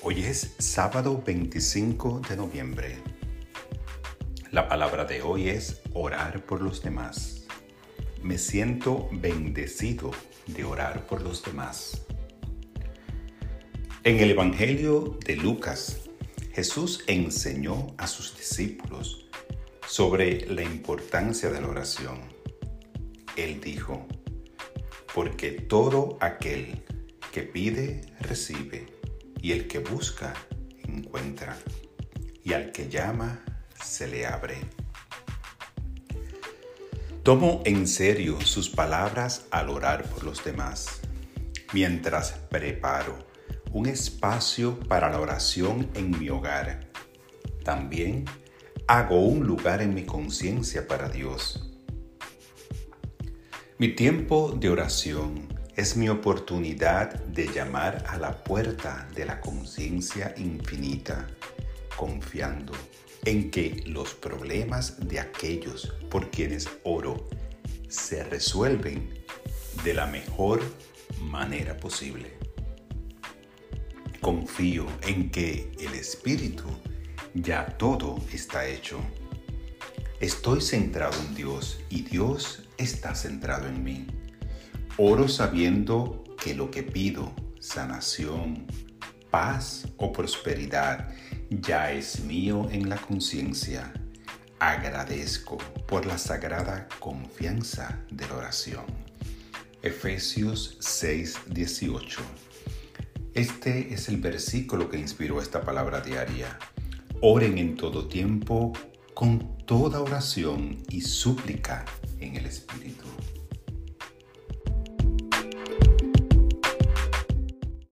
Hoy es sábado 25 de noviembre. La palabra de hoy es orar por los demás. Me siento bendecido de orar por los demás. En el Evangelio de Lucas, Jesús enseñó a sus discípulos sobre la importancia de la oración. Él dijo, porque todo aquel que pide, recibe y el que busca, encuentra, y al que llama, se le abre. Tomo en serio sus palabras al orar por los demás, mientras preparo un espacio para la oración en mi hogar. También hago un lugar en mi conciencia para Dios. Mi tiempo de oración es mi oportunidad de llamar a la puerta de la conciencia infinita, confiando en que los problemas de aquellos por quienes oro se resuelven de la mejor manera posible. Confío en que el Espíritu ya todo está hecho. Estoy centrado en Dios y Dios está centrado en mí. Oro sabiendo que lo que pido, sanación, paz o prosperidad, ya es mío en la conciencia. Agradezco por la sagrada confianza de la oración. Efesios 6:18. Este es el versículo que inspiró esta palabra diaria. Oren en todo tiempo con toda oración y súplica en el Espíritu.